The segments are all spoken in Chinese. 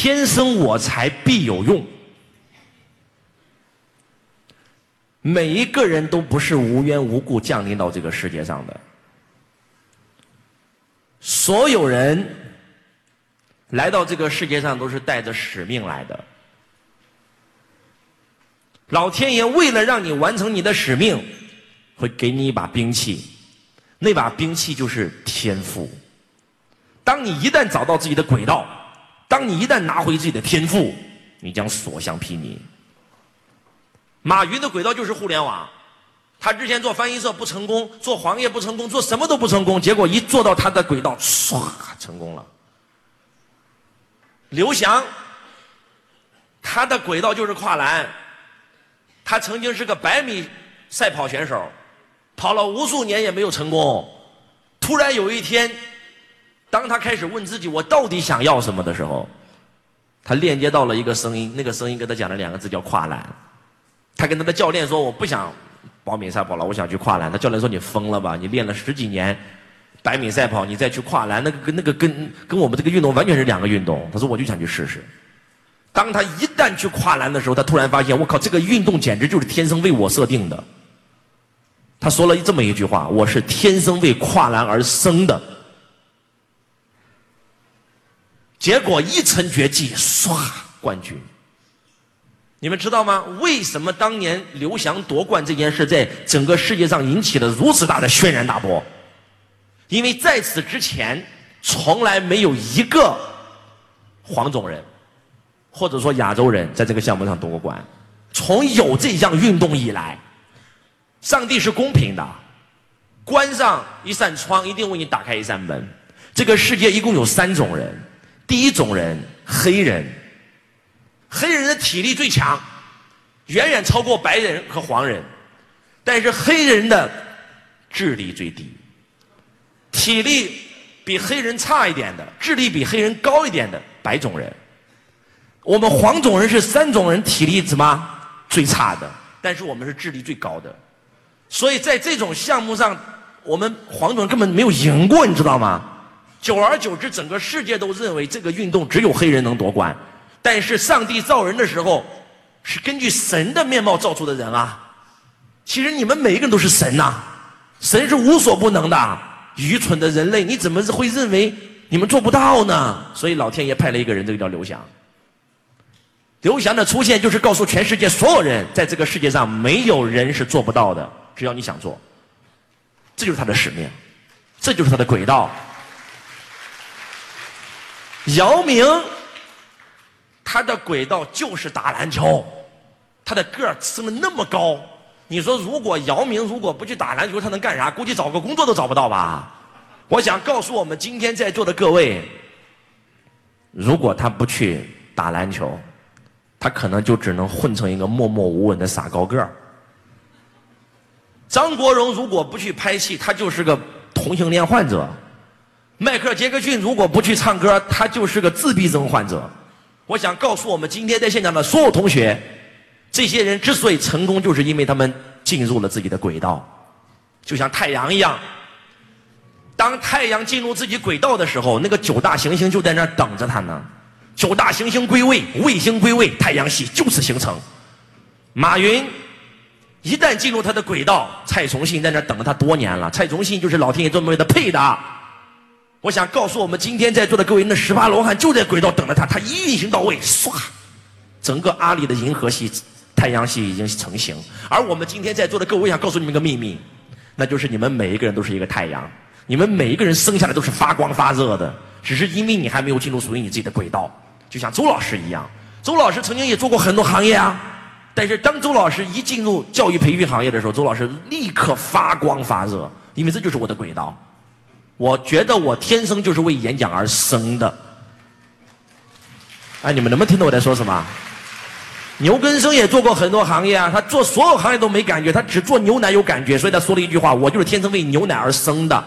天生我材必有用。每一个人都不是无缘无故降临到这个世界上的，所有人来到这个世界上都是带着使命来的。老天爷为了让你完成你的使命，会给你一把兵器，那把兵器就是天赋。当你一旦找到自己的轨道，当你一旦拿回自己的天赋，你将所向披靡。马云的轨道就是互联网，他之前做翻译社不成功，做黄页不成功，做什么都不成功，结果一做到他的轨道，唰，成功了。刘翔，他的轨道就是跨栏，他曾经是个百米赛跑选手，跑了无数年也没有成功，突然有一天，当他开始问自己我到底想要什么的时候，他链接到了一个声音，那个声音跟他讲了两个字叫跨栏。他跟他的教练说：“我不想保米赛跑了，我想去跨栏。”他教练说：“你疯了吧？你练了十几年百米赛跑，你再去跨栏，那个跟那个跟跟我们这个运动完全是两个运动。”他说：“我就想去试试。”当他一旦去跨栏的时候，他突然发现：“我靠，这个运动简直就是天生为我设定的。”他说了这么一句话：“我是天生为跨栏而生的。”结果一成绝技，唰，冠军。你们知道吗？为什么当年刘翔夺冠这件事在整个世界上引起了如此大的轩然大波？因为在此之前，从来没有一个黄种人，或者说亚洲人，在这个项目上夺过冠。从有这项运动以来，上帝是公平的，关上一扇窗，一定为你打开一扇门。这个世界一共有三种人：第一种人，黑人。黑人的体力最强，远远超过白人和黄人，但是黑人的智力最低。体力比黑人差一点的，智力比黑人高一点的白种人。我们黄种人是三种人体力怎么最差的？但是我们是智力最高的，所以在这种项目上，我们黄种人根本没有赢过，你知道吗？久而久之，整个世界都认为这个运动只有黑人能夺冠。但是上帝造人的时候，是根据神的面貌造出的人啊。其实你们每一个人都是神呐，神是无所不能的。愚蠢的人类，你怎么会认为你们做不到呢？所以老天爷派了一个人，这个叫刘翔。刘翔的出现就是告诉全世界所有人，在这个世界上没有人是做不到的，只要你想做。这就是他的使命，这就是他的轨道。姚明。他的轨道就是打篮球，他的个儿升的那么高，你说如果姚明如果不去打篮球，他能干啥？估计找个工作都找不到吧。我想告诉我们今天在座的各位，如果他不去打篮球，他可能就只能混成一个默默无闻的傻高个儿。张国荣如果不去拍戏，他就是个同性恋患者；迈克尔·杰克逊如果不去唱歌，他就是个自闭症患者。我想告诉我们今天在现场的所有同学，这些人之所以成功，就是因为他们进入了自己的轨道，就像太阳一样。当太阳进入自己轨道的时候，那个九大行星就在那儿等着他呢。九大行星归位，卫星归位，太阳系就此形成。马云一旦进入他的轨道，蔡崇信在那儿等了他多年了。蔡崇信就是老天爷专门为他配的。我想告诉我们今天在座的各位，那十八罗汉就在轨道等着他，他一运行到位，唰，整个阿里的银河系、太阳系已经成型。而我们今天在座的各位，我想告诉你们一个秘密，那就是你们每一个人都是一个太阳，你们每一个人生下来都是发光发热的，只是因为你还没有进入属于你自己的轨道。就像周老师一样，周老师曾经也做过很多行业啊，但是当周老师一进入教育培训行业的时候，周老师立刻发光发热，因为这就是我的轨道。我觉得我天生就是为演讲而生的。哎，你们能不能听懂我在说什么？牛根生也做过很多行业啊，他做所有行业都没感觉，他只做牛奶有感觉，所以他说了一句话：“我就是天生为牛奶而生的。”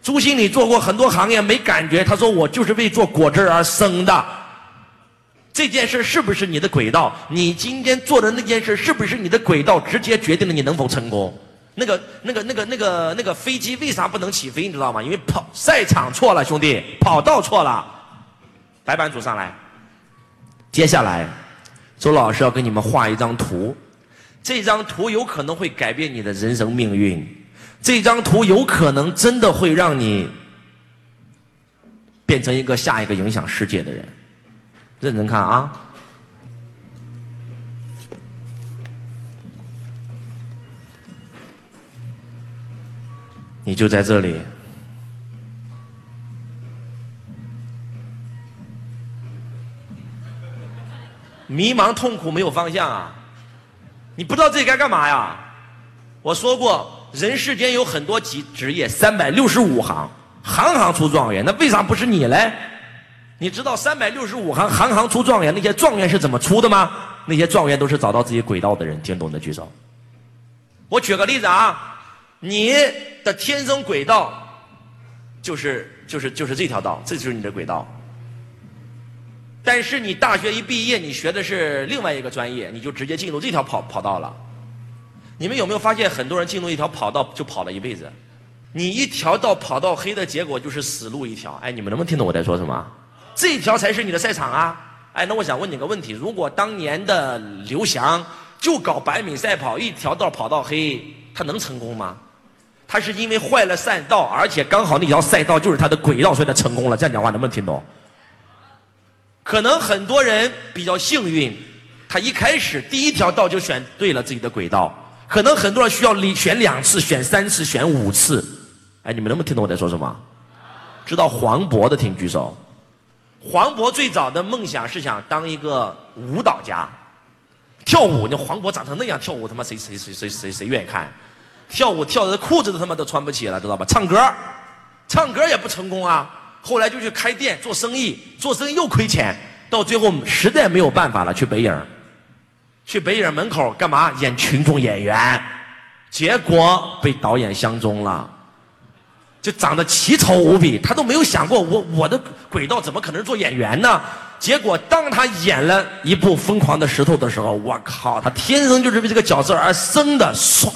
朱经理做过很多行业没感觉，他说：“我就是为做果汁而生的。”这件事是不是你的轨道？你今天做的那件事是不是你的轨道？直接决定了你能否成功。那个、那个、那个、那个、那个飞机为啥不能起飞？你知道吗？因为跑赛场错了，兄弟，跑道错了。白板组上来，接下来，周老师要给你们画一张图，这张图有可能会改变你的人生命运，这张图有可能真的会让你变成一个下一个影响世界的人。认真看啊！你就在这里。迷茫、痛苦、没有方向啊！你不知道自己该干嘛呀？我说过，人世间有很多职职业，三百六十五行，行行出状元。那为啥不是你嘞？你知道三百六十五行，行行出状元，那些状元是怎么出的吗？那些状元都是找到自己轨道的人。听懂的举手。我举个例子啊，你的天生轨道就是就是就是这条道，这就是你的轨道。但是你大学一毕业，你学的是另外一个专业，你就直接进入这条跑跑道了。你们有没有发现，很多人进入一条跑道就跑了一辈子？你一条道跑到黑的结果就是死路一条。哎，你们能不能听懂我在说什么？这条才是你的赛场啊！哎，那我想问你个问题：如果当年的刘翔就搞百米赛跑，一条道跑到黑，他能成功吗？他是因为坏了赛道，而且刚好那条赛道就是他的轨道，所以他成功了。这样讲话能不能听懂？可能很多人比较幸运，他一开始第一条道就选对了自己的轨道。可能很多人需要选两次、选三次、选五次。哎，你们能不能听懂我在说什么？知道黄渤的请举手。黄渤最早的梦想是想当一个舞蹈家，跳舞。那黄渤长成那样跳舞，他妈谁谁谁谁谁谁愿意看？跳舞跳的裤子都他妈都穿不起了，知道吧？唱歌，唱歌也不成功啊。后来就去开店做生意，做生意又亏钱，到最后实在没有办法了，去北影去北影门口干嘛？演群众演员，结果被导演相中了，就长得奇丑无比，他都没有想过我我的轨道怎么可能做演员呢？结果当他演了一部《疯狂的石头》的时候，我靠，他天生就是为这个角色而生的，唰，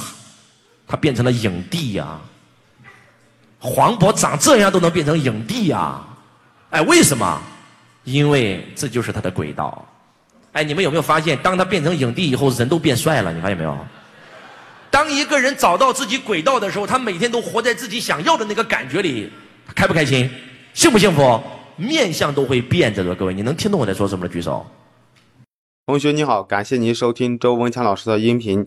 他变成了影帝呀。黄渤长这样都能变成影帝呀？哎，为什么？因为这就是他的轨道。哎，你们有没有发现，当他变成影帝以后，人都变帅了？你发现没有？当一个人找到自己轨道的时候，他每天都活在自己想要的那个感觉里，开不开心？幸不幸福？面相都会变着的。各位，你能听懂我在说什么的举手。同学你好，感谢您收听周文强老师的音频。